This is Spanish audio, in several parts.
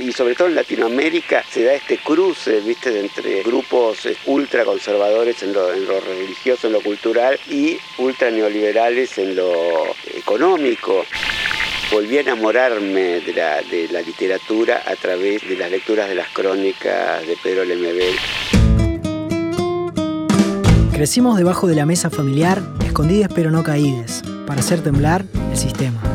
y sobre todo en Latinoamérica se da este cruce, viste, entre grupos eh, ultraconservadores en lo, en lo religioso, en lo cultural y ultra neoliberales en lo económico volví a enamorarme de la, de la, literatura a través de las lecturas de las crónicas de Pedro Lemebel. Crecimos debajo de la mesa familiar, escondidas pero no caídas, para hacer temblar el sistema.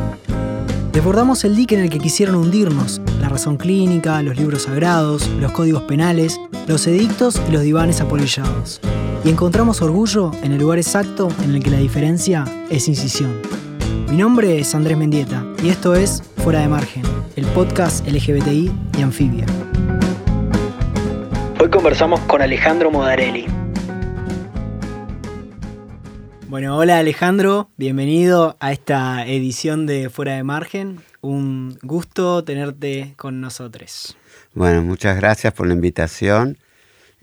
Desbordamos el dique en el que quisieron hundirnos, la razón clínica, los libros sagrados, los códigos penales, los edictos y los divanes apolillados. Y encontramos orgullo en el lugar exacto en el que la diferencia es incisión. Mi nombre es Andrés Mendieta y esto es Fuera de Margen, el podcast LGBTI y Anfibia. Hoy conversamos con Alejandro Modarelli, bueno, hola Alejandro, bienvenido a esta edición de Fuera de Margen. Un gusto tenerte con nosotros. Bueno, muchas gracias por la invitación.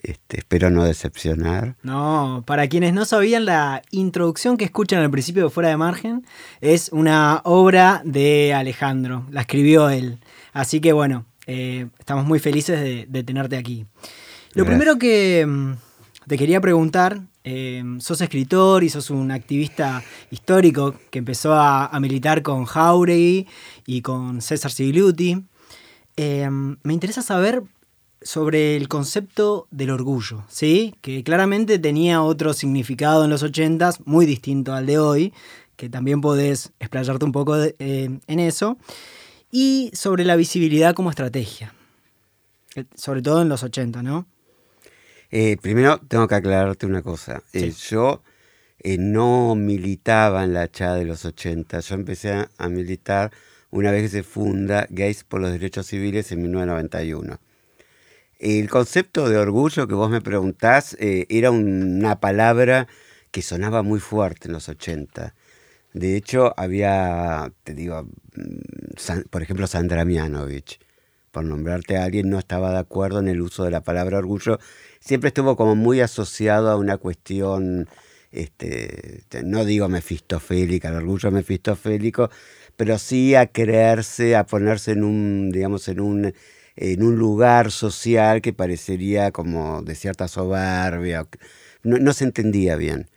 Este, espero no decepcionar. No, para quienes no sabían, la introducción que escuchan al principio de Fuera de Margen es una obra de Alejandro, la escribió él. Así que bueno, eh, estamos muy felices de, tenerte aquí. Lo primero que mm, te quería preguntar Em, sos escritor y sos un activista histórico que empezó a, militar con Jauregui y con César Sigliuti. Em, me interesa saber sobre el concepto del orgullo, ¿sí? que claramente tenía otro significado en los 80 muy distinto al de hoy, que también podés explayarte un poco em, en eso, y sobre la visibilidad como estrategia, eh, sobre todo en los 80, ¿no? Eh, primero tengo que aclararte una cosa. Eh, yo eh, no militaba en la CHA de los 80. Yo empecé a, militar una vez que se funda Gays por los Derechos Civiles en 1991. El concepto de orgullo que vos me preguntás era una palabra que sonaba muy fuerte en los 80. De hecho, había, te digo, mm, por ejemplo, Sandra Mianovich, por nombrarte a alguien, no estaba de acuerdo en el uso de la palabra orgullo siempre estuvo como muy asociado a una cuestión, este, no digo mefistofélica, el orgullo mefistofélico, pero sí a creerse, a ponerse en un, digamos, en un, en un lugar social que parecería como de cierta soberbia. No, se entendía bien.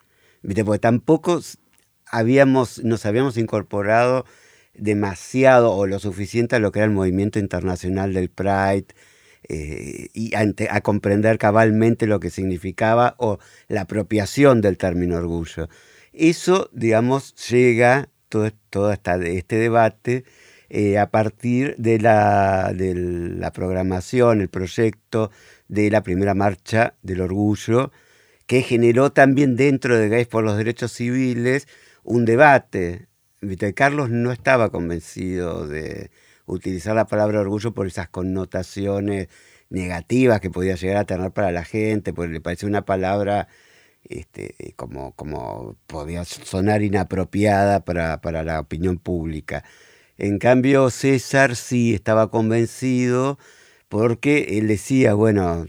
Porque tampoco habíamos, nos habíamos incorporado demasiado o lo suficiente a lo que era el movimiento internacional del Pride, eh, y a comprender cabalmente lo que significaba o la apropiación del término orgullo. Eso, digamos, llega, todo, todo este debate, eh, a partir de la, de la programación, el proyecto de la primera marcha del orgullo, que generó también dentro de Gays por los Derechos Civiles un debate. Carlos no estaba convencido de, utilizar la palabra orgullo por esas connotaciones negativas que podía llegar a tener para la gente, porque le parecía una palabra este, como, como podía sonar inapropiada para, para la opinión pública. En cambio, César sí estaba convencido porque él decía, bueno,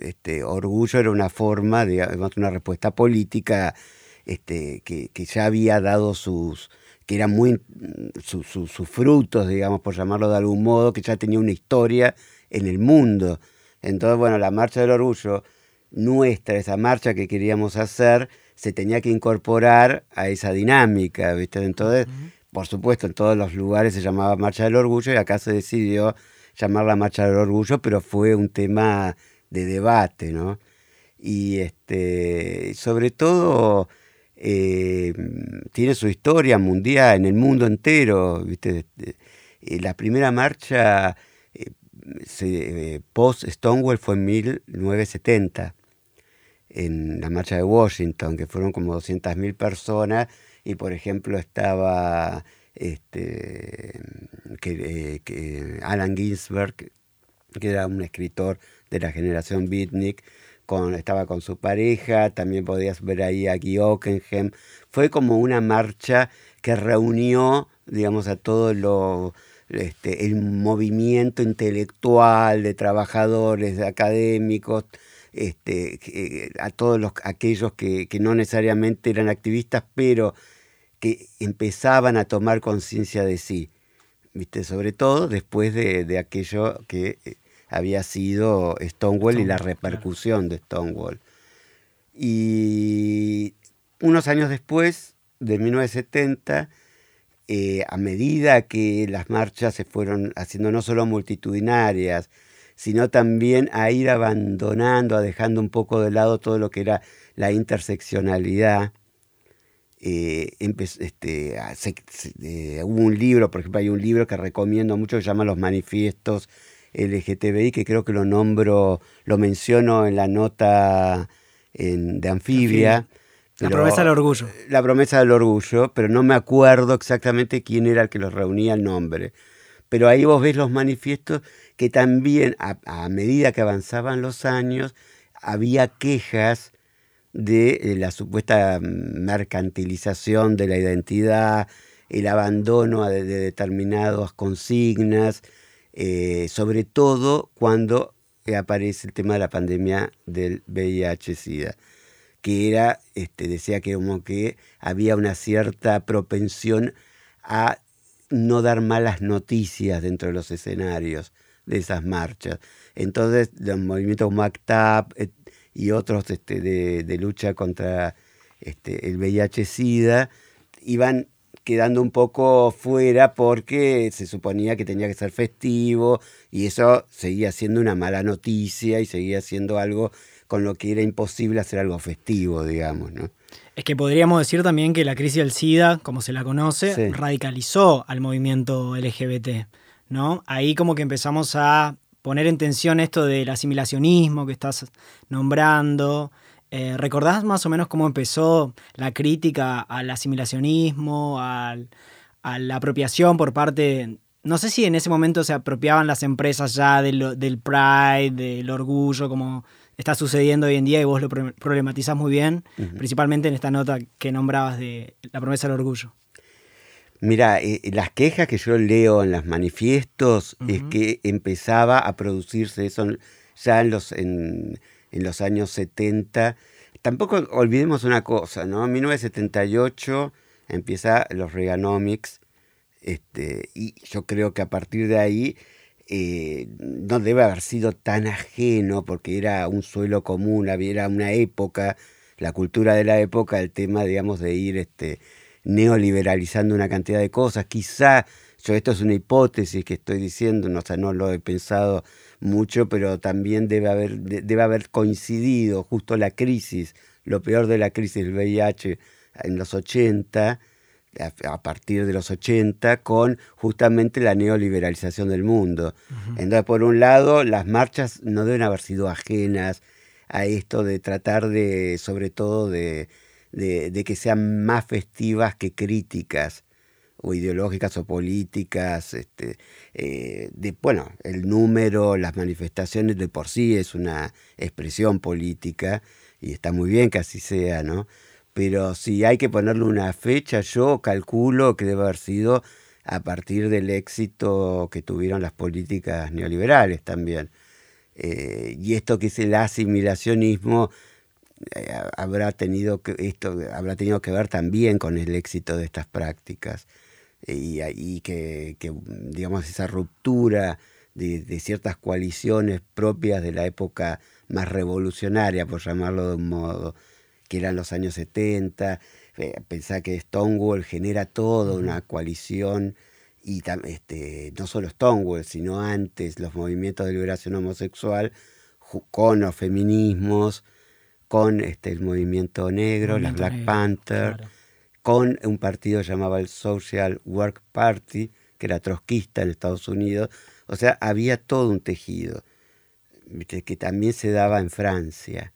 este, orgullo era una forma, digamos, una respuesta política este, que, que ya había dado sus, que eran muy sus frutos, digamos, por llamarlo de algún modo, que ya tenía una historia en el mundo. Entonces, bueno, la marcha del orgullo nuestra, esa marcha que queríamos hacer, se tenía que incorporar a esa dinámica, ¿viste? Entonces, por supuesto, en todos los lugares se llamaba Marcha del Orgullo y acá se decidió llamar la Marcha del Orgullo, pero fue un tema de debate, ¿no? Y este, sobre todo eh, tiene su historia mundial en el mundo entero. ¿viste? Eh, la primera marcha eh, post Stonewall fue en 1970, en la marcha de Washington, que fueron como 200.000 personas, y por ejemplo estaba este, que, Alan Ginsberg, que era un escritor de la generación beatnik, estaba con su pareja, también podías ver ahí a Guy. Fue como una marcha que reunió, digamos, a todo lo, este, el movimiento intelectual de trabajadores, de académicos, este, a todos los, aquellos que, que no necesariamente eran activistas, pero que empezaban a tomar conciencia de sí. ¿viste? sobre todo después de, aquello que eh, había sido Stonewall, y la repercusión de Stonewall. Y unos años después, de 1970, eh, a medida que las marchas se fueron haciendo no solo multitudinarias, sino también a ir abandonando, a dejando un poco de lado todo lo que era la interseccionalidad. Eh, este, eh, hubo un libro, por ejemplo, hay un libro que recomiendo mucho que se llama Los Manifiestos LGTBI, que creo que lo nombro, lo menciono en la nota de Anfibia. la promesa del orgullo. La promesa del orgullo, pero no me acuerdo exactamente quién era el que los reunía el nombre. Pero ahí vos ves los manifiestos que también a, medida que avanzaban los años había quejas de eh, la supuesta mercantilización de la identidad, el abandono de, determinadas consignas, eh, sobre todo cuando aparece el tema de la pandemia del VIH-Sida, que era, este, decía que como que había una cierta propensión a no dar malas noticias dentro de los escenarios de esas marchas. Entonces, los movimientos como ACTAP y otros este, de, lucha contra este, el VIH-Sida iban quedando un poco fuera porque se suponía que tenía que ser festivo y eso seguía siendo una mala noticia y seguía siendo algo con lo que era imposible hacer algo festivo, digamos, ¿no? Es que podríamos decir también que la crisis del SIDA, como se la conoce, radicalizó al movimiento LGBT. ¿no? Ahí como que empezamos a poner en tensión esto del asimilacionismo que estás nombrando. Eh, ¿Recordás más o menos cómo empezó la crítica al asimilacionismo, a la apropiación por parte... No sé si en ese momento se apropiaban las empresas ya del, del pride, del orgullo, como está sucediendo hoy en día y vos lo problematizás muy bien, principalmente en esta nota que nombrabas de la promesa del orgullo. Mira, eh, eh, las quejas que yo leo en los manifiestos es que empezaba a producirse eso ya en los, en, los años 70. Tampoco olvidemos una cosa, ¿no? En 1978 empieza los Reaganomics, este, y yo creo que a partir de ahí eh, no debe haber sido tan ajeno, porque era un suelo común, era una época, la cultura de la época, el tema, digamos, de ir este, neoliberalizando una cantidad de cosas. Quizá, yo esto es una hipótesis que estoy diciendo, no, o no lo he pensado mucho, pero también debe haber, debe haber coincidido justo la crisis, lo peor de la crisis del VIH en los 80, a partir de los 80, con justamente la neoliberalización del mundo. Entonces, por un lado, las marchas no deben haber sido ajenas a esto de tratar de, sobre todo, de, de, que sean más festivas que críticas o ideológicas o políticas, este, eh, bueno, el número, las manifestaciones de por sí es una expresión política y está muy bien que así sea, ¿no? Pero si hay que ponerle una fecha, yo calculo que debe haber sido a partir del éxito que tuvieron las políticas neoliberales también. Eh, y esto que es el asimilacionismo eh, habrá tenido esto habrá tenido que ver también con el éxito de estas prácticas y, que, digamos esa ruptura de, ciertas coaliciones propias de la época más revolucionaria por llamarlo de un modo que eran los años 70 eh, pensar que Stonewall genera toda una coalición y este, no solo Stonewall, sino antes los movimientos de liberación homosexual con los feminismos, con este, el movimiento negro, las Black Panther, con un partido llamado el Social Work Party, que era trotskista en Estados Unidos. O sea, había todo un tejido que también se daba en Francia.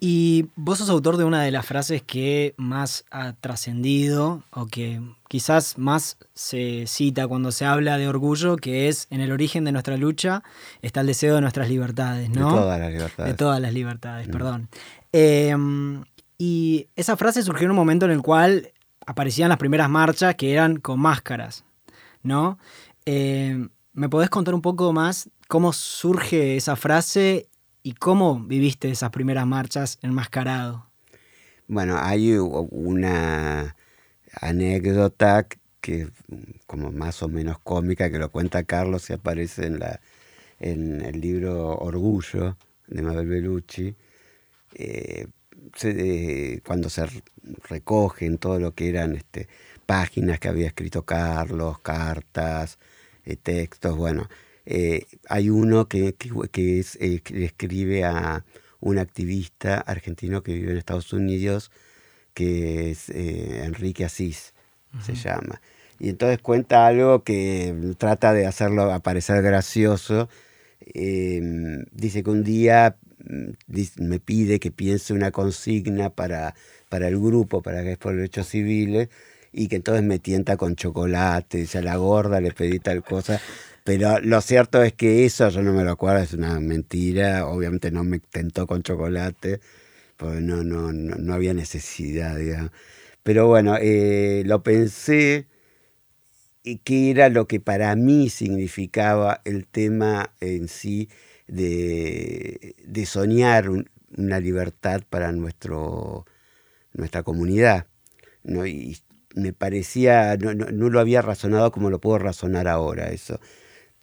Y vos sos autor de una de las frases que más ha trascendido o que quizás más se cita cuando se habla de orgullo, que es en el origen de nuestra lucha está el deseo de nuestras libertades, ¿no? De todas las libertades. De todas las libertades, mm. perdón. Em, y esa frase surgió en un momento en el cual aparecían las primeras marchas que eran con máscaras, ¿no? Em, ¿Me podés contar un poco más cómo surge esa frase ¿Y cómo viviste esas primeras marchas enmascarado? Bueno, hay una anécdota que como más o menos cómica, que lo cuenta Carlos y aparece en, la, en el libro Orgullo de Mabel Bellucci. Eh, cuando se recogen todo lo que eran este, páginas que había escrito Carlos, cartas, eh, textos, bueno, eh, hay uno que, que, es, escribe a un activista argentino que vive en Estados Unidos, que es Enrique Asís, se llama. Y entonces cuenta algo que trata de hacerlo aparecer gracioso. dice que un día me pide que piense una consigna para, para el grupo, para que es por derechos civiles, y que entonces me tienta con chocolate, a la gorda le pedí tal cosa. Pero lo cierto es que eso, yo no me lo acuerdo, es una mentira. Obviamente no me tentó con chocolate, porque no, no, no, había necesidad, digamos. Pero bueno, eh, lo pensé y qué era lo que para mí significaba el tema en sí de, soñar una libertad para nuestro, nuestra comunidad. ¿no? Y me parecía, no, lo había razonado como lo puedo razonar ahora, eso.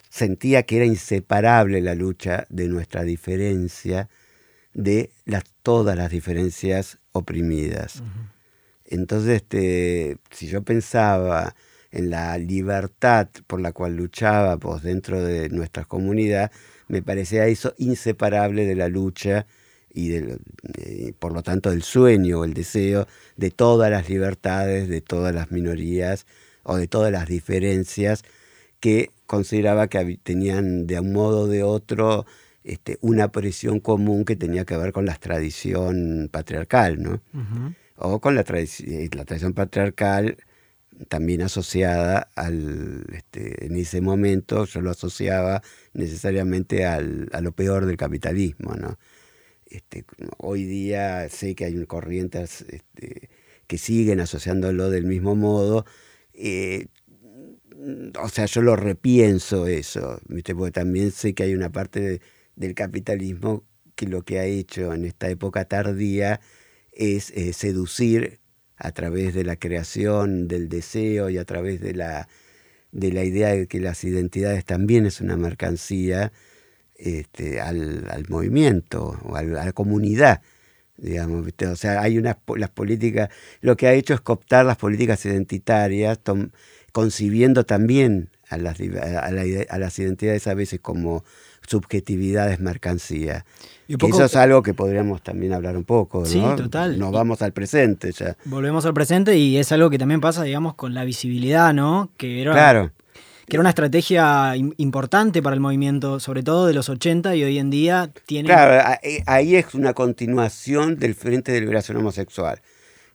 Sentía que era inseparable la lucha de nuestra diferencia de las, todas las diferencias oprimidas. Entonces, este, si yo pensaba en la libertad por la cual luchábamos dentro de nuestra comunidad, me parecía eso inseparable de la lucha y eh, por lo tanto del sueño o el deseo de todas las libertades, de todas las minorías o de todas las diferencias que consideraba que tenían de un modo o de otro este, una presión común que tenía que ver con la tradición patriarcal, ¿no? O con la, eh, la tradición patriarcal también asociada al, este, en ese momento yo lo asociaba necesariamente al, a lo peor del capitalismo, ¿no? Este, hoy día sé que hay corrientes este, que siguen asociándolo del mismo modo. Eh, o sea, yo lo repienso eso, porque también sé que hay una parte del capitalismo que lo que ha hecho en esta época tardía es eh, seducir a través de la creación del deseo y a través de la, de la idea de que las identidades también es una mercancía este, al, movimiento o a la comunidad. Digamos, o sea, hay unas las políticas, lo que ha hecho es cooptar las políticas identitarias, concibiendo también a las, a las identidades a veces como subjetividades mercancía. Y eso es algo que podríamos también hablar un poco, ¿no? Sí, total. Nos vamos al presente ya. Volvemos al presente y es algo que también pasa, digamos, con la visibilidad, ¿no? Que era, claro. que era una estrategia importante para el movimiento, sobre todo de los 80 y hoy en día tiene... Claro, eh, ahí es una continuación del Frente de Liberación Homosexual,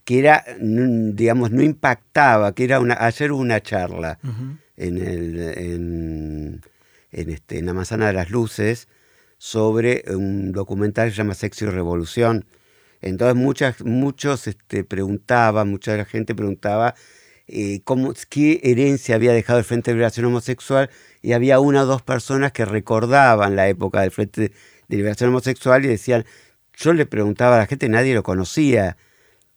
que era, digamos, no impactaba, que era una... Ayer hubo una charla en el en, este, en la Manzana de las Luces sobre un documental que se llama Sexo y Revolución. Entonces muchas, muchos este, preguntaban, mucha gente preguntaba eh, cómo, qué herencia había dejado el Frente de Liberación Homosexual y había una o dos personas que recordaban la época del Frente de Liberación Homosexual y decían, yo le preguntaba a la gente, nadie lo conocía,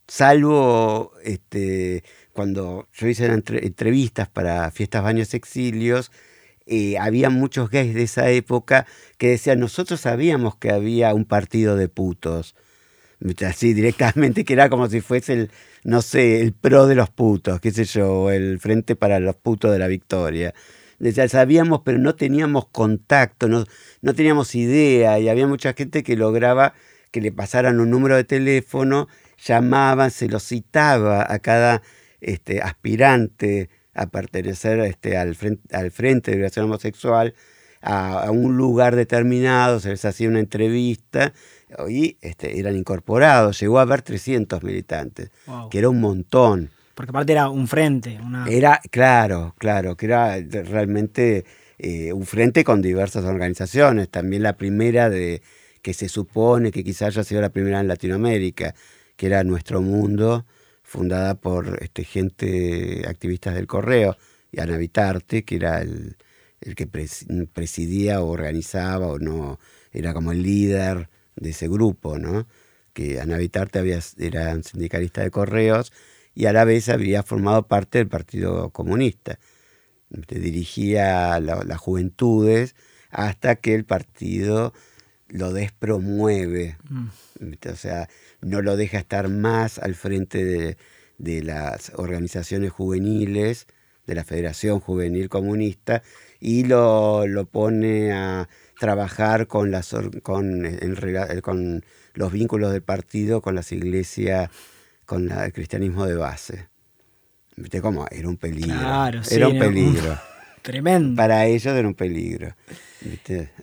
salvo este, cuando yo hice entrevistas para fiestas, baños, exilios, eh, había muchos gays de esa época que decían, nosotros sabíamos que había un partido de putos. Así directamente, que era como si fuese el, no sé, el pro de los putos, qué sé yo, el frente para los putos de la victoria. Decía, sabíamos, pero no teníamos contacto, no, no teníamos idea, y había mucha gente que lograba que le pasaran un número de teléfono, llamaban, se lo citaba a cada este, aspirante a pertenecer este, al, frente, al Frente de Liberación Homosexual, a, un lugar determinado, se les hacía una entrevista y este, eran incorporados. Llegó a haber 300 militantes, que era un montón. Porque aparte era un frente. Era, claro, claro, que era realmente eh, un frente con diversas organizaciones. También la primera de que se supone que quizás haya sido la primera en Latinoamérica, que era Nuestro Mundo, fundada por este, gente, activistas del correo, y Ana Vitarte, que era el, que presidía o organizaba o no, era como el líder de ese grupo, ¿no? Que Ana Vitarte había, era sindicalista de correos y a la vez había formado parte del Partido Comunista. Dirigía las juventudes hasta que el partido lo despromueve, mm. o sea, no lo deja estar más al frente de, de las organizaciones juveniles, de la Federación Juvenil Comunista, y lo, lo pone a trabajar con, las, con, con los vínculos del partido con las iglesias, con el cristianismo de base. ¿Viste cómo? Era un peligro. era un peligro. Tremendo. Para ellos era un peligro.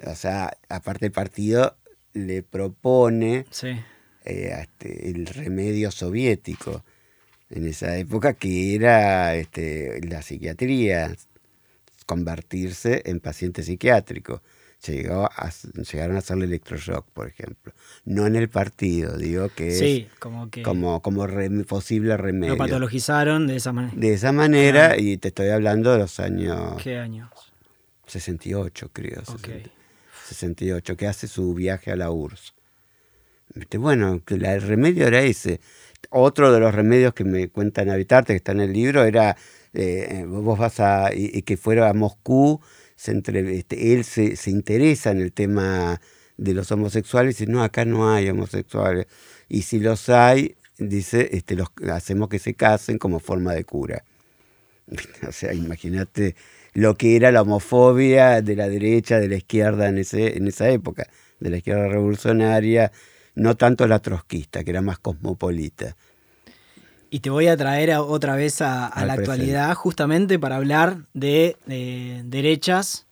O sea, aparte el partido le propone eh, este, el remedio soviético en esa época, que era este, la psiquiatría, convertirse en paciente psiquiátrico. Llegó a, llegaron a hacerle electroshock, por ejemplo. No en el partido, digo que sí, como que como, como posible remedio. Lo patologizaron de esa manera. De esa manera, y te estoy hablando de los años... ¿Qué años? 68, creo. 68, que hace su viaje a la URSS. Bueno, el remedio era ese. Otro de los remedios que me cuentan Habitarte, que está en el libro, era eh, vos vas a, y, que fuera a Moscú, se este, él se, se, interesa en el tema de los homosexuales y dice, no, acá no hay homosexuales. Y si los hay, dice, este, los, hacemos que se casen como forma de cura. O sea, imagínate lo que era la homofobia de la derecha, de la izquierda en, ese, en esa época, de la izquierda revolucionaria, no tanto la trotskista, que era más cosmopolita. Y te voy a traer otra vez a, la actualidad justamente para hablar de, derechas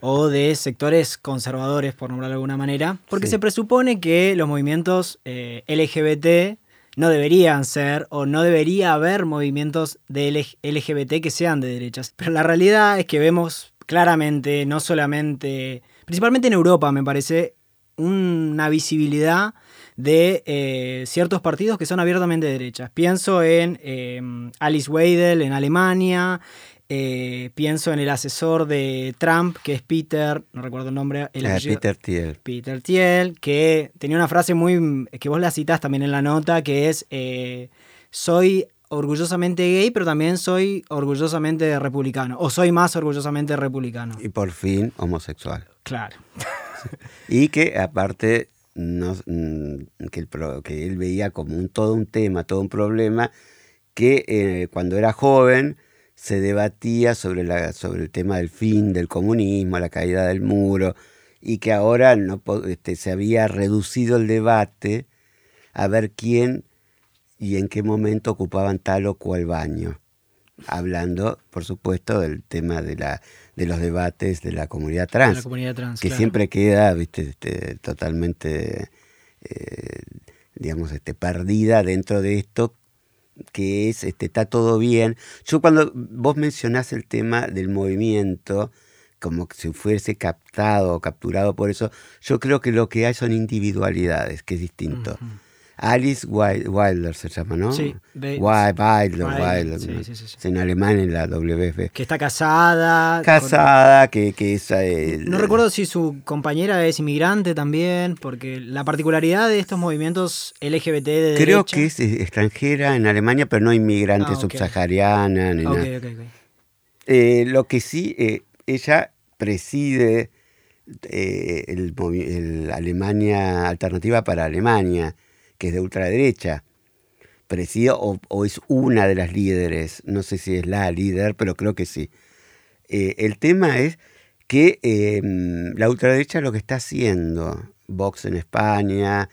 o de sectores conservadores, por nombrarlo de alguna manera, porque se presupone que los movimientos eh, LGBT no deberían ser o no debería haber movimientos de LGBT que sean de derechas. Pero la realidad es que vemos claramente, no solamente, principalmente en Europa me parece, una visibilidad de eh, ciertos partidos que son abiertamente derechas. Pienso en eh, Alice Weidel en Alemania, eh, pienso en el asesor de Trump, que es Peter, no recuerdo el nombre. El Peter Thiel. Peter Thiel, que tenía una frase muy. que vos la citás también en la nota, que es: Soy orgullosamente gay, pero también soy orgullosamente republicano. O soy más orgullosamente republicano. Y por fin homosexual. Claro. y que aparte no, mm, que, él veía como un, todo un tema, todo un problema, que eh, cuando era joven se debatía sobre, la, sobre el tema del fin del comunismo, la caída del muro, y que ahora no, este, se había reducido el debate a ver quién y en qué momento ocupaban tal o cual baño hablando, por supuesto, del tema de, la, de los debates de la comunidad trans, que siempre queda viste, este, totalmente, eh, digamos, este, perdida dentro de esto que es, este, está todo bien. Yo cuando vos mencionás el tema del movimiento, como si fuese captado o capturado por eso, yo creo que lo que hay son individualidades, que es distinto. Alice Wilder se llama, ¿no? Sí. Wilder, Wilder. Sí, sí, sí, en alemán en la WF. Que está casada. Casada, que, que es... Eh, no recuerdo si su compañera es inmigrante también, porque la particularidad de estos movimientos LGBT de Creo que es extranjera en Alemania, pero no inmigrante ah, subsahariana. Ni nada. Eh, lo que sí, eh, ella preside el, el Alemania Alternativa para Alemania que es de ultraderecha, preside o, es una de las líderes, no sé si es la líder, pero creo que sí. Eh, el tema es que em, la ultraderecha lo que está haciendo, Vox en España,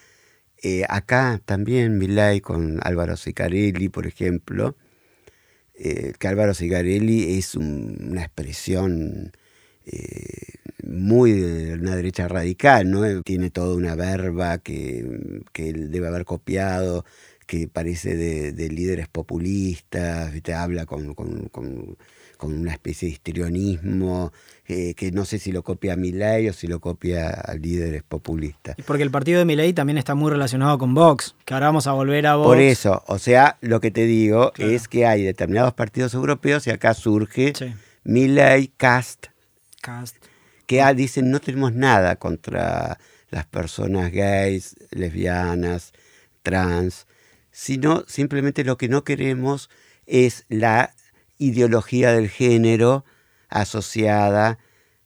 eh, acá también Milay con Álvaro Sicarelli, por ejemplo, eh, que Álvaro Sicarelli es una expresión muy de una derecha radical, ¿no? Tiene toda una verba que, que él debe haber copiado, que parece de, líderes populistas, te habla con, con, con, una especie de histrionismo, eh, que no sé si lo copia a Milei o si lo copia a líderes populistas. Porque el partido de Milei también está muy relacionado con Vox, que ahora vamos a volver a Vox. Por eso, o sea, lo que te digo es que hay determinados partidos europeos y acá surge sí. Milei, Cast. Cast que ah, dicen no tenemos nada contra las personas gays, lesbianas, trans, sino simplemente lo que no queremos es la ideología del género asociada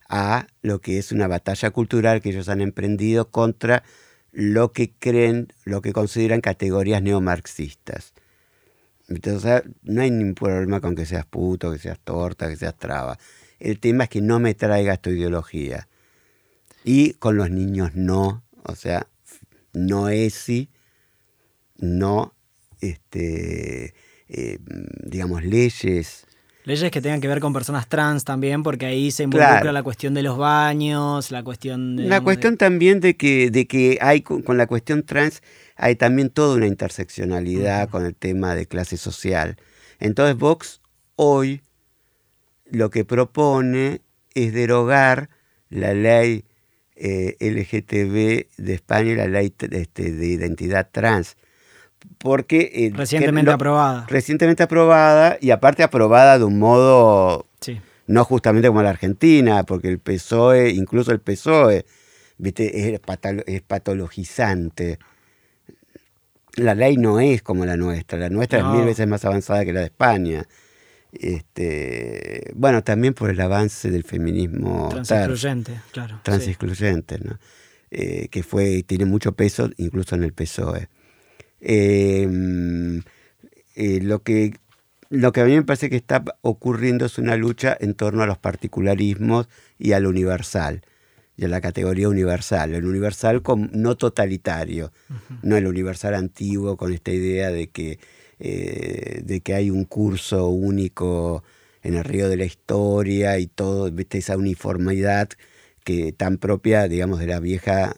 a lo que es una batalla cultural que ellos han emprendido contra lo que creen, lo que consideran categorías neomarxistas. Entonces, no hay ningún problema con que seas puto, que seas torta, que seas traba. El tema es que no me traigas tu ideología. Y con los niños no, o sea, no ESI, no, este, eh, digamos, leyes Leyes que tengan que ver con personas trans también, porque ahí se involucra la cuestión de los baños, la cuestión de... La cuestión también de que, de que hay con, la cuestión trans, hay también toda una interseccionalidad con el tema de clase social. Entonces Vox hoy lo que propone es derogar la ley eh, LGTB de España y la ley este, de identidad trans porque... Eh, recientemente aprobada. Recientemente aprobada y aparte aprobada de un modo... No justamente como la Argentina, porque el PSOE, incluso el PSOE, ¿viste? Es, patologizante. La ley no es como la nuestra, la nuestra es mil veces más avanzada que la de España. Este, bueno, también por el avance del feminismo transexcluyente, claro. Transexcluyente, ¿no? Eh, que fue tiene mucho peso incluso en el PSOE. Em, eh, lo, que, lo que a mí me parece que está ocurriendo es una lucha en torno a los particularismos y al universal, y a la categoría universal. El universal no totalitario, no el universal antiguo con esta idea de que, eh, de que hay un curso único en el río de la historia y todo, ¿viste? esa uniformidad que tan propia, digamos, de la vieja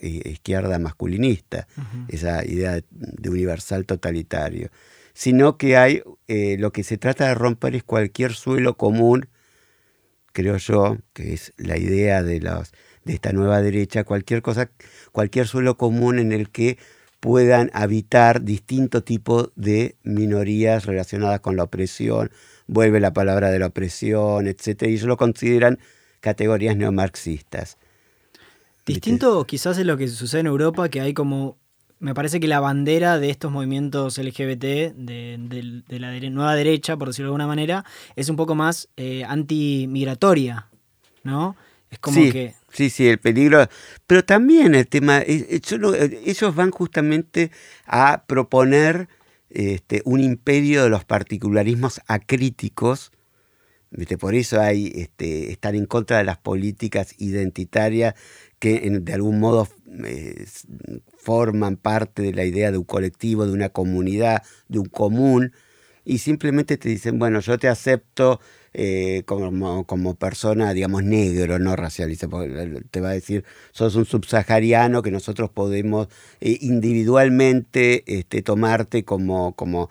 eh, izquierda masculinista, esa idea de universal totalitario, sino que hay, eh, lo que se trata de romper es cualquier suelo común, creo yo, que es la idea de, los, de esta nueva derecha, cualquier cosa, cualquier suelo común en el que puedan habitar distinto tipo de minorías relacionadas con la opresión, vuelve la palabra de la opresión, etc. Y ellos lo consideran categorías neomarxistas. Distinto quizás es lo que sucede en Europa, que hay como, me parece que la bandera de estos movimientos LGBT, de, la nueva derecha, por decirlo de alguna manera, es un poco más eh, antimigratoria, ¿no? Es como sí, que... Sí, sí, el peligro. Pero también el tema, ellos van justamente a proponer este, un imperio de los particularismos acríticos. Por eso hay este, estar en contra de las políticas identitarias que de algún modo eh, forman parte de la idea de un colectivo, de una comunidad, de un común, y simplemente te dicen, bueno, yo te acepto eh, como, como, persona, digamos, negro, no racialista, te va a decir, sos un subsahariano que nosotros podemos eh, individualmente este, tomarte como, como,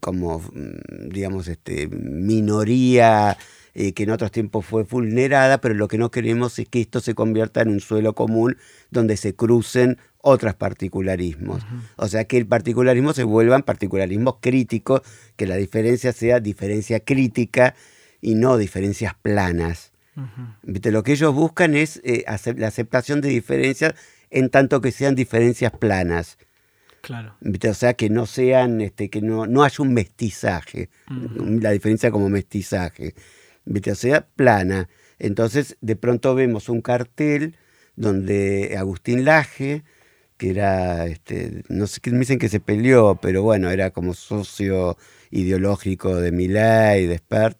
como mm, digamos, este, minoría eh, que en otros tiempos fue vulnerada, pero lo que no queremos es que esto se convierta en un suelo común donde se crucen otros particularismos. O sea, que el particularismo se vuelvan particularismos críticos, que la diferencia sea diferencia crítica y no diferencias planas. Lo que ellos buscan es eh, la aceptación de diferencias en tanto que sean diferencias planas. Claro. O sea, que no sean, este, que no, no haya un mestizaje, la diferencia como mestizaje. O sea, plana. Entonces, de pronto vemos un cartel donde Agustín Laje, que era, este, no sé qué me dicen que se peleó, pero bueno, era como socio ideológico de Milay, de Spert,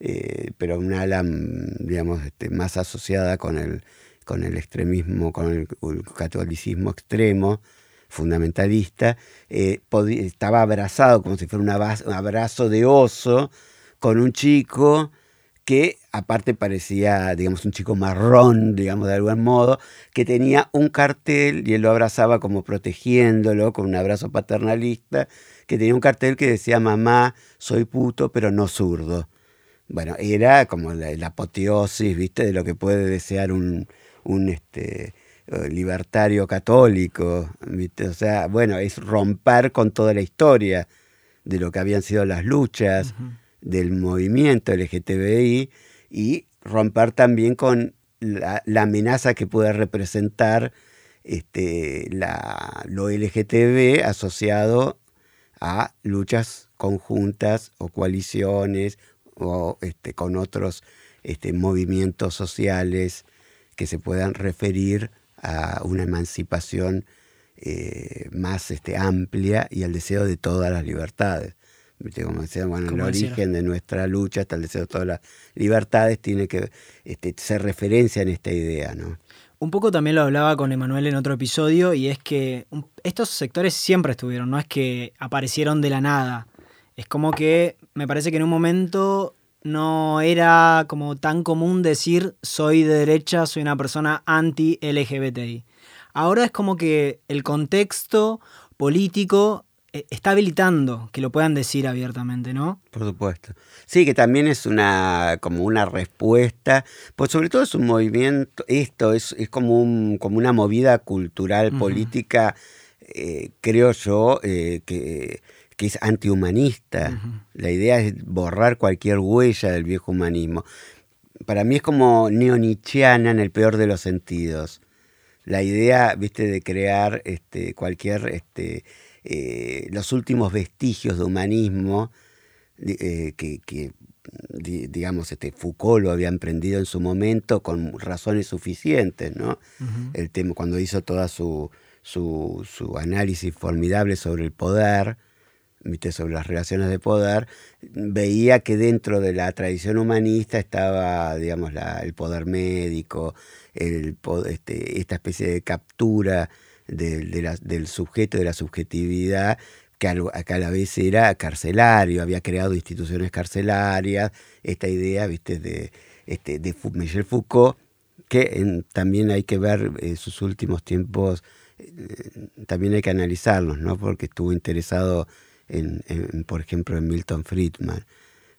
eh, pero una ala, digamos, este, más asociada con el, con el extremismo, con el, catolicismo extremo, fundamentalista, eh, estaba abrazado como si fuera un abrazo de oso con un chico que aparte parecía, digamos, un chico marrón, digamos, de algún modo, que tenía un cartel y él lo abrazaba como protegiéndolo con un abrazo paternalista, que tenía un cartel que decía, mamá, soy puto, pero no zurdo. Bueno, era como la, apoteosis, ¿viste?, de lo que puede desear un, un este, eh, libertario católico, ¿viste? O sea, bueno, es romper con toda la historia de lo que habían sido las luchas del movimiento LGTBI y romper también con la, amenaza que puede representar este, la, lo LGTB asociado a luchas conjuntas o coaliciones o este, con otros este, movimientos sociales que se puedan referir a una emancipación eh, más este, amplia y al deseo de todas las libertades. Como decía, bueno, el origen de nuestra lucha hasta el deseo de todas las libertades tiene que este, ser referencia en esta idea, ¿no? Un poco también lo hablaba con Emanuel en otro episodio y es que estos sectores siempre estuvieron, no es que aparecieron de la nada. Es como que me parece que en un momento no era como tan común decir soy de derecha, soy una persona anti-LGBTI. Ahora es como que el contexto político eh, está habilitando que lo puedan decir abiertamente, ¿no? Por supuesto. Sí, que también es una como una respuesta, pues sobre todo es un movimiento, esto es, es como, un, como una movida cultural, política, eh, creo yo, eh, que, que, es antihumanista. La idea es borrar cualquier huella del viejo humanismo. Para mí es como neonichiana en el peor de los sentidos. La idea, viste, de crear este, cualquier... Este, eh, los últimos vestigios de humanismo eh, que, digamos, este, Foucault lo había emprendido en su momento con razones suficientes, ¿no? El tema, cuando hizo toda su, su, análisis formidable sobre el poder. Sobre las relaciones de poder, veía que dentro de la tradición humanista estaba, digamos, el poder médico, este, esta especie de captura del sujeto, de la subjetividad, que a la vez era carcelario, había creado instituciones carcelarias, esta idea, viste, de, este, de Michel Foucault, que también hay que ver en sus últimos tiempos, eh, también hay que analizarlos, ¿no? Porque estuvo interesado en, por ejemplo, en Milton Friedman.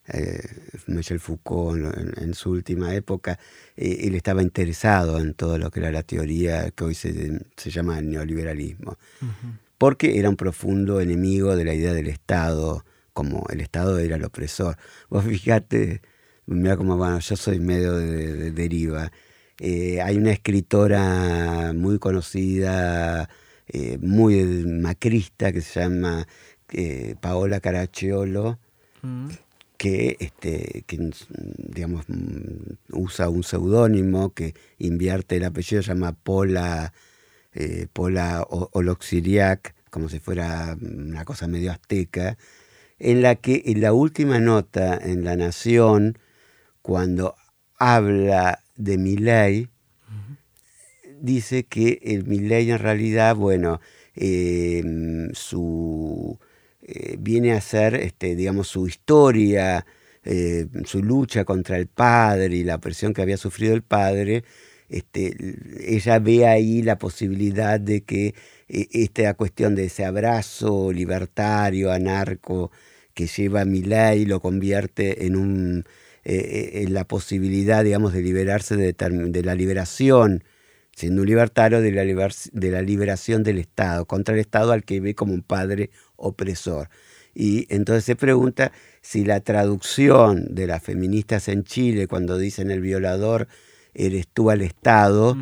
Eh, Michel Foucault en, su última época, eh, él estaba interesado en todo lo que era la teoría que hoy se, llama el neoliberalismo, porque era un profundo enemigo de la idea del Estado, como el Estado era el opresor. Vos fíjate, mira como, bueno, yo soy medio de, deriva. Eh, hay una escritora muy conocida, muy macrista, que se llama Paola Caracciolo, que, este, que digamos, usa un seudónimo, que invierte el apellido, se llama Pola, eh, Pola Oloxiriac, como si fuera una cosa medio azteca, en la que en la última nota en La Nación, cuando habla de Milei, dice que el Milei en realidad, bueno, eh, su eh, viene a ser, este, digamos, su historia, eh, su lucha contra el padre y la presión que había sufrido el padre, este, ella ve ahí la posibilidad de que eh, esta cuestión de ese abrazo libertario, anarco, que lleva a Milay lo convierte en, un, en la posibilidad, digamos, de liberarse de, de la liberación siendo un libertario de la, liberación del Estado, contra el Estado al que ve como un padre opresor. Y entonces se pregunta si la traducción de las feministas en Chile cuando dicen el violador eres tú al Estado,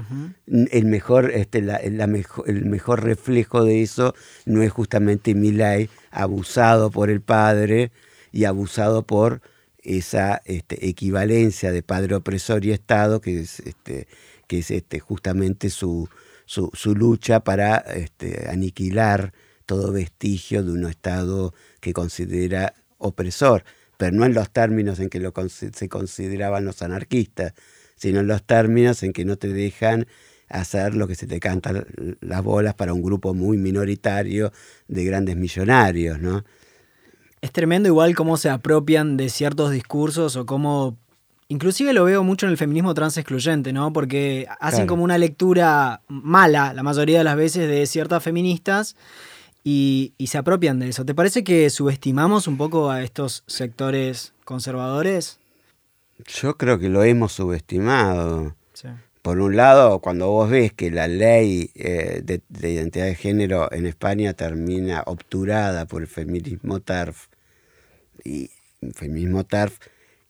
el, mejor, este, la, mejor, el mejor reflejo de eso no es justamente Milay abusado por el padre y abusado por esa este, equivalencia de padre opresor y Estado que es este, que es este, justamente su, su, lucha para este, aniquilar todo vestigio de un Estado que considera opresor, pero no en los términos en que lo, se consideraban los anarquistas, sino en los términos en que no te dejan hacer lo que se te canta las bolas para un grupo muy minoritario de grandes millonarios, ¿no? Es tremendo igual cómo se apropian de ciertos discursos o cómo Inclusive lo veo mucho en el feminismo trans excluyente, ¿no? Porque hacen como una lectura mala la mayoría de las veces de ciertas feministas y, se apropian de eso. ¿Te parece que subestimamos un poco a estos sectores conservadores? Yo creo que lo hemos subestimado. Por un lado, cuando vos ves que la ley eh, de, de, identidad de género en España termina obturada por el feminismo TERF, y el feminismo TERF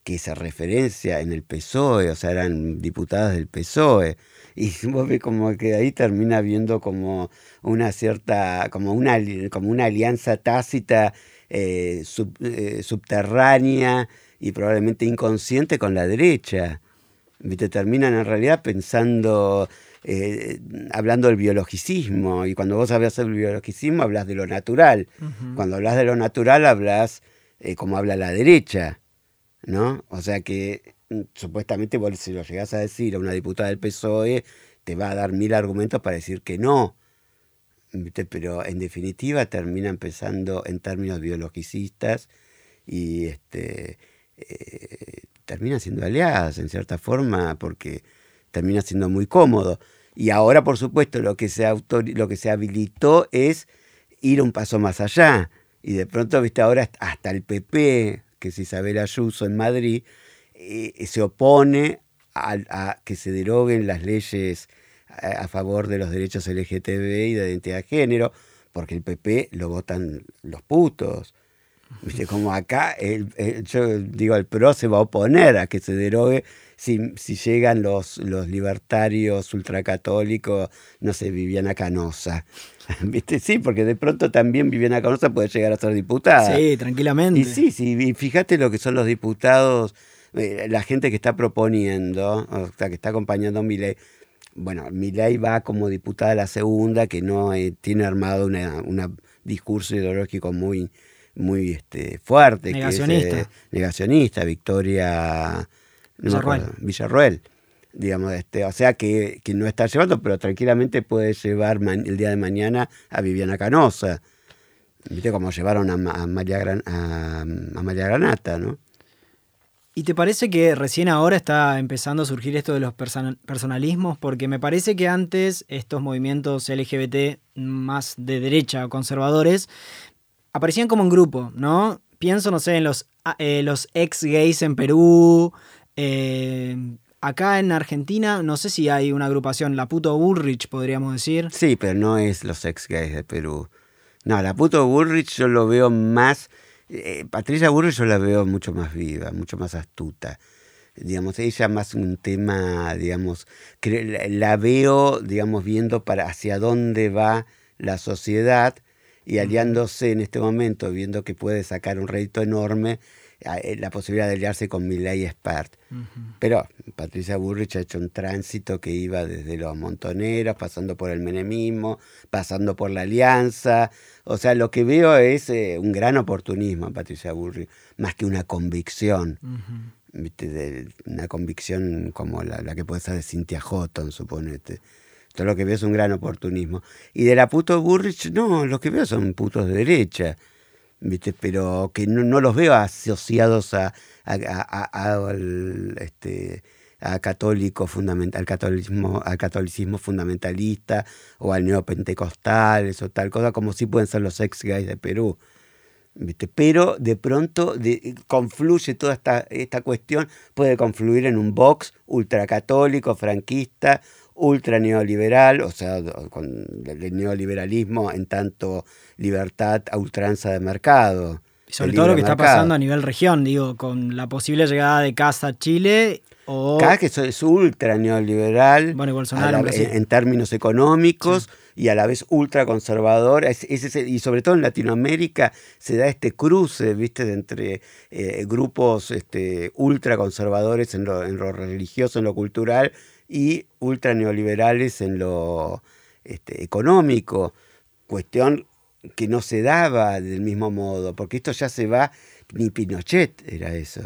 que se referencia en el PSOE, o sea, eran diputadas del PSOE. Y vos ves como que ahí termina viendo como una cierta, como una, como una alianza tácita eh, eh, subterránea y probablemente inconsciente con la derecha. ¿Viste? Terminan en realidad pensando, eh, hablando del biologicismo, y cuando vos hablas del biologicismo hablas de lo natural. Cuando hablas de lo natural hablas como habla la derecha, ¿no? O sea que supuestamente vos si lo llegás a decir a una diputada del PSOE, te va a dar mil argumentos para decir que no pero en definitiva termina empezando en términos biologicistas y este, eh, termina siendo aliadas en cierta forma porque termina siendo muy cómodo. Y ahora, por supuesto, lo que se, lo que se habilitó es ir un paso más allá. Y de pronto, viste, ahora hasta el PP, que es Isabel Ayuso en Madrid, eh, se opone a, que se deroguen las leyes a favor de los derechos LGTB y de identidad de género, porque el PP lo votan los putos. ¿Viste? Como acá, yo digo, el PRO se va a oponer a que se derogue si, si llegan los, los libertarios ultracatólicos, no sé, Viviana Canosa. ¿Viste? Sí, porque de pronto también Viviana Canosa puede llegar a ser diputada. Sí, tranquilamente. Y sí, sí, y fíjate lo que son los diputados, eh, la gente que está proponiendo, o sea, que está acompañando a ley bueno, Milei va como diputada a la segunda, que no eh, tiene armado un discurso ideológico muy, muy este, fuerte. Negacionista. Que es, negacionista, Victoria Villarroel. Digamos, este, o sea que, que, no está llevando, pero tranquilamente puede llevar el día de mañana a Viviana Canosa. ¿Viste cómo llevaron a, María, a, a María Granata, no? ¿Y te parece que recién ahora está empezando a surgir esto de los personalismos? Porque me parece que antes estos movimientos LGBT más de derecha, conservadores, aparecían como un grupo, ¿no? Pienso, no sé, en los, ah, eh, los ex gays en Perú. Eh, acá en Argentina, no sé si hay una agrupación, la Puto Bullrich, podríamos decir. Sí, pero no es los ex gays de Perú. No, la Puto Bullrich yo lo veo más eh, Patricia Burro yo la veo mucho más viva, mucho más astuta. Digamos, ella más un tema, digamos, que la veo, digamos, viendo para hacia dónde va la sociedad y aliándose en este momento, viendo que puede sacar un rédito enorme, la posibilidad de aliarse con Milei Spart. Pero Patricia Burrich ha hecho un tránsito que iba desde los montoneros, pasando por el menemismo, pasando por la alianza. O sea, lo que veo es eh, un gran oportunismo Patricia Burrich, más que una convicción. una convicción como la, que puede ser de Cynthia Houghton, suponete. Todo lo que veo es un gran oportunismo. Y de la puto Burrich, no, lo que veo son putos de derecha. ¿Viste? pero que no, los veo asociados a, este, a católico fundamental, al catolicismo, al catolicismo fundamentalista o al neopentecostal, eso tal cosa, como si pueden ser los ex gays de Perú. ¿Viste? Pero de pronto confluye toda esta, esta cuestión, puede confluir en un box ultracatólico, franquista, ultra neoliberal, o sea, con el neoliberalismo en tanto libertad a ultranza de mercado. Y sobre todo lo que está pasando a nivel región, digo, con la posible llegada de Casa a Chile o... Cada que es ultra neoliberal bueno, Bolsonaro en, términos económicos y a la vez ultra conservador. y sobre todo en Latinoamérica se da este cruce, ¿viste?, entre eh, grupos este, ultra conservadores en lo, en lo religioso, en lo cultural, y ultra neoliberales en lo este, económico, cuestión que no se daba del mismo modo, porque esto ya se va, ni Pinochet era eso.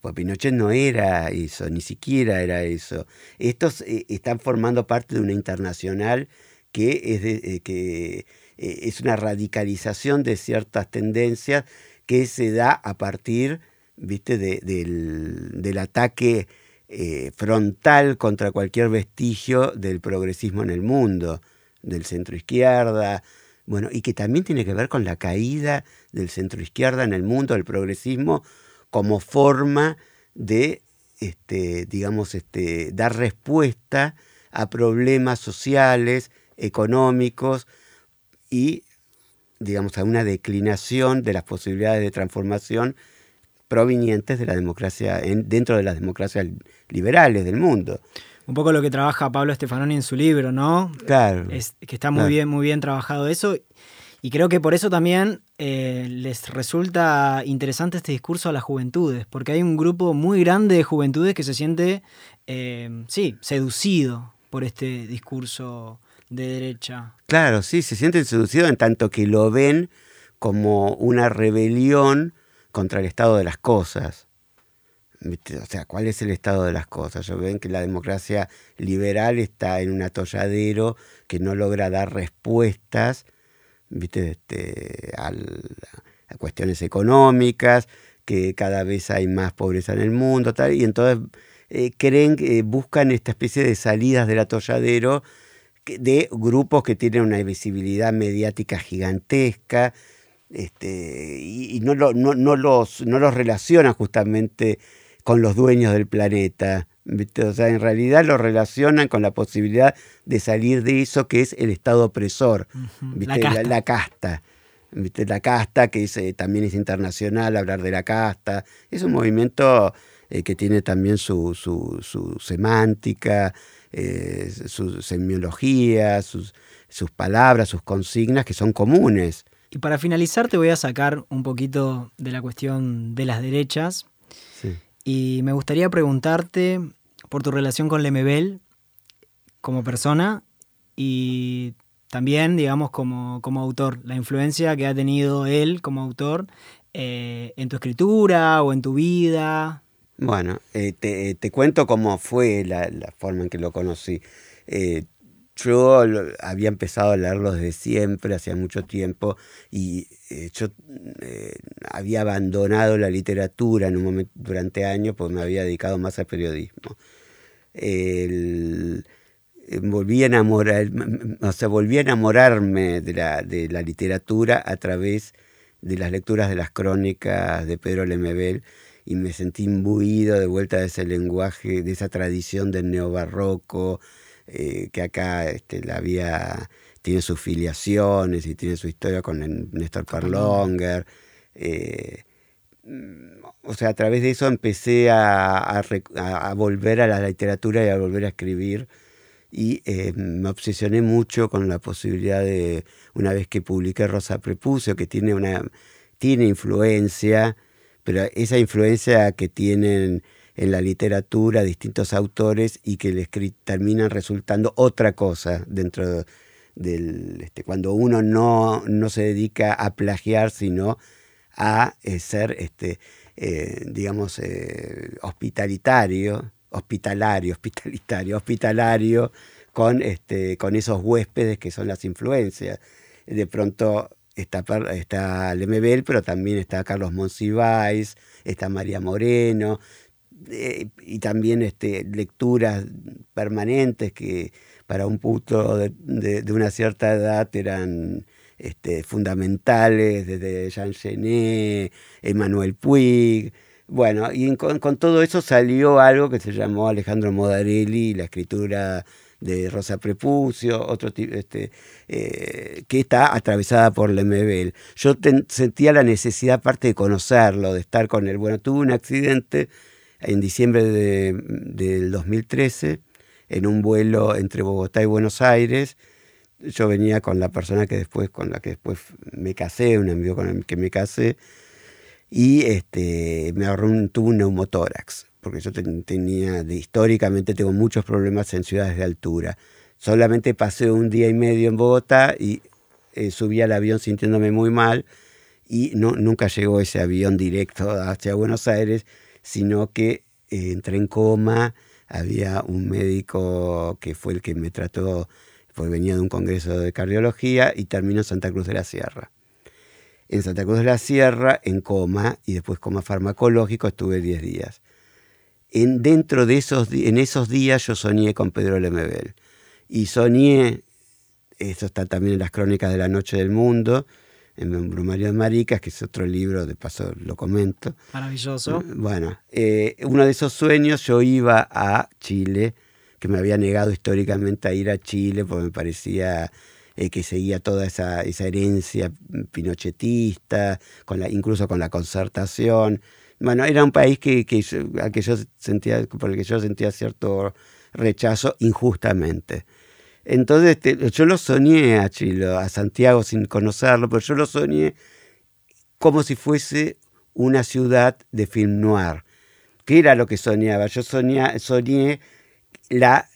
Pues Pinochet no era eso, ni siquiera era eso. Estos eh, están formando parte de una internacional que es, eh, que, eh, es una radicalización de ciertas tendencias que se da a partir ¿viste? del, del ataque eh, frontal contra cualquier vestigio del progresismo en el mundo, del centro izquierda, bueno, y que también tiene que ver con la caída del centro izquierda en el mundo, del progresismo, como forma de, este, digamos, este, dar respuesta a problemas sociales, económicos y, digamos, a una declinación de las posibilidades de transformación provenientes de la democracia, dentro de las democracias liberales del mundo. Un poco lo que trabaja Pablo Stefanoni en su libro, ¿no? Claro. Es, que está muy bien, muy bien trabajado eso. Y creo que por eso también eh, les resulta interesante este discurso a las juventudes, porque hay un grupo muy grande de juventudes que se siente, eh, sí, seducido por este discurso de derecha. Claro, sí, se sienten seducidos en tanto que lo ven como una rebelión contra el estado de las cosas. O sea, ¿cuál es el estado de las cosas? Yo ven que la democracia liberal está en un atolladero que no logra dar respuestas. Este, a cuestiones económicas, que cada vez hay más pobreza en el mundo, tal, y entonces eh, creen que buscan esta especie de salidas del atolladero de grupos que tienen una visibilidad mediática gigantesca, este, y, no, no, no, los, no los relacionan justamente con los dueños del planeta. O sea, en realidad lo relacionan con la posibilidad de salir de eso que es el Estado opresor, La, casta. La casta, que eh, también es internacional, hablar de la casta. Es un movimiento eh, que tiene también su, su, semántica, eh, su semiología, sus, sus palabras, sus consignas que son comunes. Y para finalizar te voy a sacar un poquito de la cuestión de las derechas. Y me gustaría preguntarte por tu relación con Lemebel como persona y también, digamos, como, como autor, la influencia que ha tenido él como autor eh, en tu escritura o en tu vida. Bueno, eh, te, cuento cómo fue la, forma en que lo conocí. Eh, yo había empezado a leerlo desde siempre, hacía mucho tiempo, y eh, yo eh, había abandonado la literatura en un momento durante años, porque me había dedicado más al periodismo. Eh, volví a enamorar, o sea, volví a enamorarme de la, de la literatura a través de las lecturas de las crónicas de Pedro Lemebel y me sentí imbuido de vuelta de ese lenguaje, de esa tradición del neobarroco, eh, que acá este, la había, tiene sus filiaciones y tiene su historia con Néstor Perlonger. Eh, o sea, a través de eso empecé a, volver a la literatura y a volver a escribir. Y eh, me obsesioné mucho con la posibilidad de, una vez que publiqué Rosa Prepucio, que tiene una tiene influencia, pero esa influencia que tienen en la literatura distintos autores y que les terminan resultando otra cosa dentro del... Este, cuando uno no, no, se dedica a plagiar, sino a eh, ser, este, eh, digamos, eh, hospitalitario, hospitalario, hospitalitario, hospitalario, con, este, con esos huéspedes que son las influencias. De pronto está, está Lemebel, pero también está Carlos Monsiváis, está María Moreno, eh, y también este, lecturas permanentes que para un puto de, una cierta edad eran este, fundamentales, desde Jean Genet, Emmanuel Puig. Bueno, y con, todo eso salió algo que se llamó Alejandro Modarelli, la escritura de Rosa Prepucio, otro este, eh, que está atravesada por Lemebel. Yo sentía la necesidad, aparte de conocerlo, de estar con él. Bueno, tuve un accidente en diciembre de, del 2013 en un vuelo entre Bogotá y Buenos Aires. Yo venía con la persona que después, con la que después me casé, un amigo con el que me casé, y este, me agarró un, tuve un neumotórax, porque yo tenía, históricamente tengo muchos problemas en ciudades de altura. Solamente pasé un día y medio en Bogotá y eh, subí al avión sintiéndome muy mal y no, nunca llegó ese avión directo hacia Buenos Aires sino que eh, entré en coma, había un médico que fue el que me trató, pues venía de un congreso de cardiología y terminó en Santa Cruz de la Sierra. En Santa Cruz de la Sierra, en coma, y después coma farmacológico, estuve 10 días. En, dentro de esos, en esos días yo soñé con Pedro Lemebel. Y soñé, esto está también en las crónicas de la Noche del Mundo, en Brumario de Maricas, que es otro libro, de paso lo comento. Maravilloso. Eh, bueno, eh, uno de esos sueños yo iba a Chile, que me había negado históricamente a ir a Chile porque me parecía eh, que seguía toda esa, esa herencia pinochetista, con la, incluso con la concertación. bueno, era un país que, que, que yo sentía, por el que yo sentía cierto rechazo injustamente. Entonces yo lo soñé a Chilo, a Santiago sin conocerlo, pero yo lo soñé como si fuese una ciudad de film noir. ¿Qué era lo que soñaba? Yo soñé, soñé la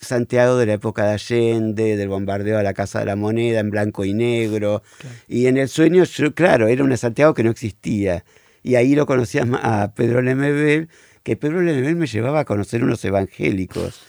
Santiago de la época de Allende, del bombardeo a la Casa de la Moneda en blanco y negro. Y en el sueño, yo, claro, era una Santiago que no existía. Y ahí lo conocía a Pedro Lemebel, que Pedro Lemebel me llevaba a conocer unos evangélicos.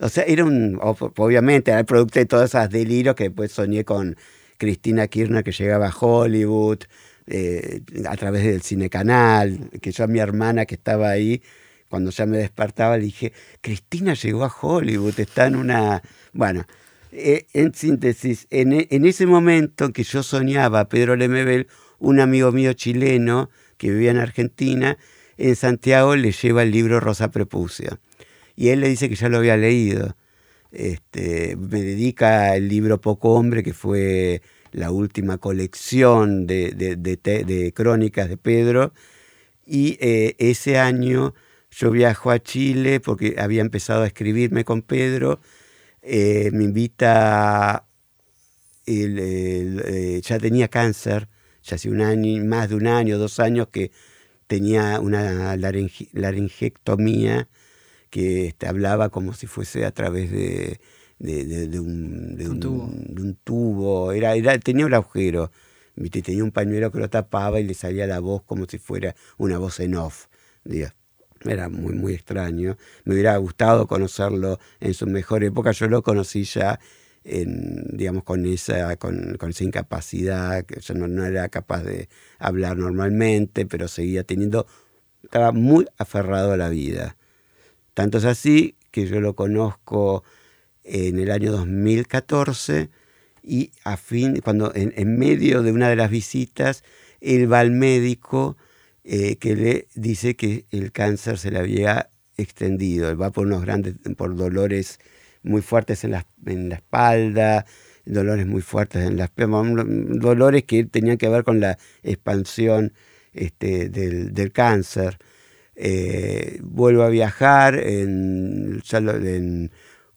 O sea, era un, obviamente, era el producto de todas esas delirios que después soñé con Cristina Kirchner que llegaba a Hollywood, eh, a través del cine canal, que yo a mi hermana que estaba ahí, cuando ya me despertaba, le dije, Cristina llegó a Hollywood, está en una... Bueno, eh, en síntesis, en, en, ese momento en que yo soñaba a Pedro Lemebel, un amigo mío chileno que vivía en Argentina, en Santiago le lleva el libro Rosa Prepucia y él le dice que ya lo había leído. Este, me dedica el libro Poco Hombre, que fue la última colección de, crónicas de Pedro, y eh, ese año yo viajo a Chile porque había empezado a escribirme con Pedro, eh, me invita, eh, ya tenía cáncer, ya hace un año, más de un año, dos años que tenía una laringectomía que este, hablaba como si fuese a través de, un, tubo. Era, era, tenía un agujero, tenía un pañuelo que lo tapaba y le salía la voz como si fuera una voz en off. Era muy, muy extraño. Me hubiera gustado conocerlo en su mejor época. Yo lo conocí ya en, digamos, con esa, con, esa incapacidad, que yo no, no, era capaz de hablar normalmente, pero seguía teniendo, estaba muy aferrado a la vida. Tanto es así que yo lo conozco en el año 2014 y a fin, cuando en, medio de una de las visitas, él va al médico eh, que le dice que el cáncer se le había extendido. Él va por unos grandes, por dolores muy fuertes en la, en la espalda, dolores muy fuertes en las dolores que tenían que ver con la expansión este, del, del cáncer. Eh, vuelvo a viajar en,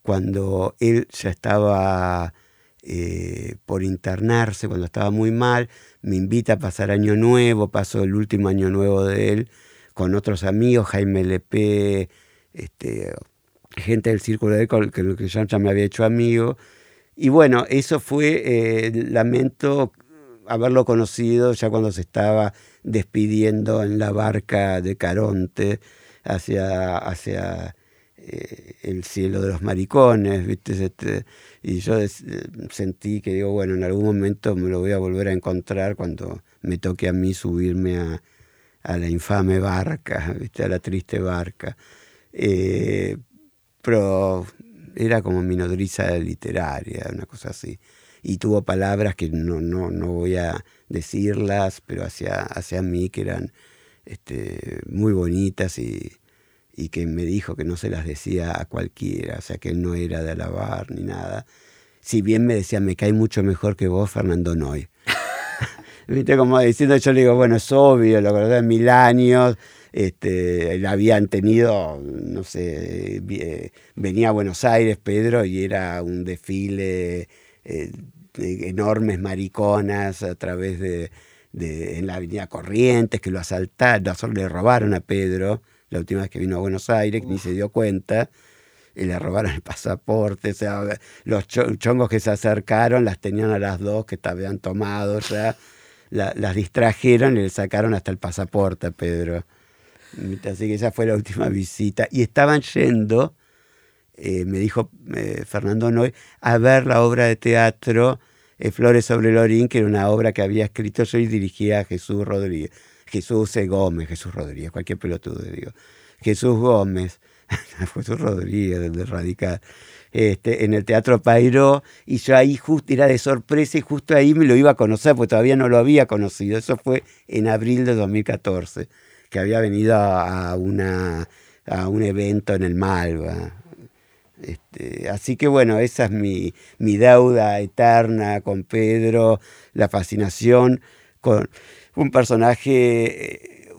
cuando él ya estaba eh, por internarse, cuando estaba muy mal, me invita a pasar año nuevo, paso el último año nuevo de él con otros amigos, Jaime Lepe, este, gente del círculo de él, con que, yo ya me había hecho amigo. Y bueno, eso fue, eh, lamento haberlo conocido ya cuando se estaba despidiendo en la barca de Caronte hacia, hacia eh, el cielo de los maricones, ¿viste? Este, y yo sentí que digo, bueno, en algún momento me lo voy a volver a encontrar cuando me toque a mí subirme a, la infame barca, ¿viste? a la triste barca. Eh, pero era como mi nodriza literaria, una cosa así y tuvo palabras que no, no, no voy a decirlas, pero hacia, hacia mí que eran este, muy bonitas y, y que me dijo que no se las decía a cualquiera, o sea que él no era de alabar ni nada. Si bien me decía, me cae mucho mejor que vos, Fernando Noy. Viste, como diciendo, yo le digo, bueno, es obvio, lo conocí en mil años, este, habían tenido, no sé, eh, venía a Buenos Aires Pedro y era un desfile eh, enormes mariconas a través de, en la avenida Corrientes, que lo asaltaron, le robaron a Pedro la última vez que vino a Buenos Aires, ni se dio cuenta, y le robaron el pasaporte, o sea, los chongos que se acercaron las tenían a las dos que habían tomado, ya las distrajeron y le sacaron hasta el pasaporte a Pedro. Así que esa fue la última visita. Y estaban yendo eh, me dijo eh, Fernando Noy, a ver la obra de teatro eh, Flores sobre Lorín, que era una obra que había escrito yo y dirigía a Jesús Rodríguez. Jesús Gómez, Jesús Rodríguez, cualquier pelotudo, digo. Jesús Gómez, Jesús Rodríguez, de Radical, este, en el Teatro Pairo, y yo ahí justo era de sorpresa y justo ahí me lo iba a conocer, porque todavía no lo había conocido. Eso fue en abril de 2014, que había venido a, una, a un evento en el Malva, este, así que bueno, esa es mi, deuda eterna con Pedro, la fascinación con un personaje,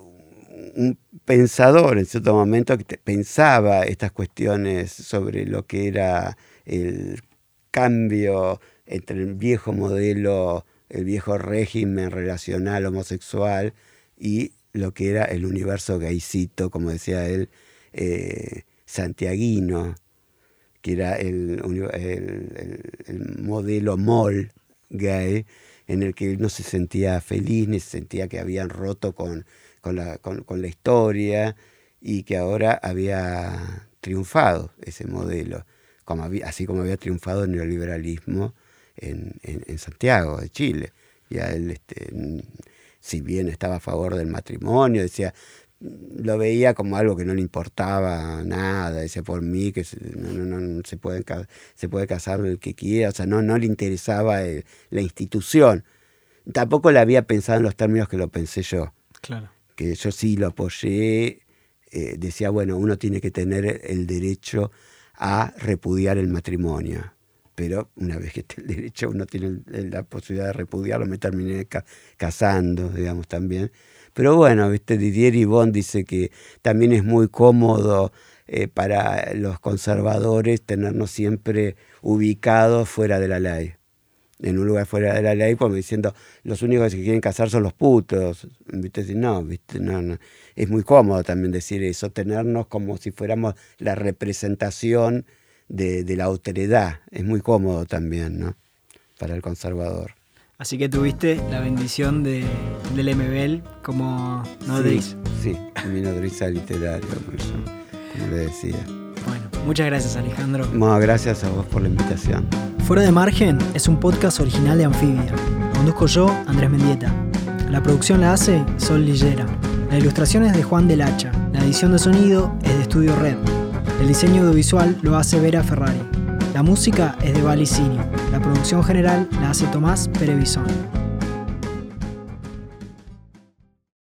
un pensador en cierto momento que pensaba estas cuestiones sobre lo que era el cambio entre el viejo modelo, el viejo régimen relacional homosexual y lo que era el universo gaycito, como decía él, eh, santiaguino, que era el, modelo mol gay, en el que él no se sentía feliz, ni se sentía que habían roto con, la, historia y que ahora había triunfado ese modelo, como así como había triunfado el neoliberalismo en, Santiago de Chile. Ya él, este, si bien estaba a favor del matrimonio, decía, lo veía como algo que no le importaba nada, decía por mí que no, se, puede, se puede casar el que quiera, o sea, no, no le interesaba la institución. Tampoco le había pensado en los términos que lo pensé yo. Claro. Que yo sí lo apoyé, eh, decía, bueno, uno tiene que tener el derecho a repudiar el matrimonio pero una vez que esté el derecho uno tiene la posibilidad de repudiarlo, me terminé casando, digamos, también. Pero bueno, ¿viste? Didier Ibon dice que también es muy cómodo eh, para los conservadores tenernos siempre ubicados fuera de la ley. En un lugar fuera de la ley, como diciendo, los únicos que quieren casar son los putos. ¿Viste? No, ¿viste? No, no. Es muy cómodo también decir eso, tenernos como si fuéramos la representación de, la autoridad. Es muy cómodo también, ¿no? Para el conservador. Así que tuviste la bendición de, del MBL como nodriza. Sí, mi nodriza literaria, como le decía. Bueno, muchas gracias Alejandro. No, gracias a vos por la invitación. Fuera de Margen es un podcast original de Anfibia. Conduzco yo, Andrés Mendieta. La producción la hace Sol Lillera. La ilustración es de Juan Del Hacha. La edición de sonido es de Estudio Red. El diseño audiovisual lo hace Vera Ferrari. La música es de Valicini. La producción general la hace Tomás Perevisón.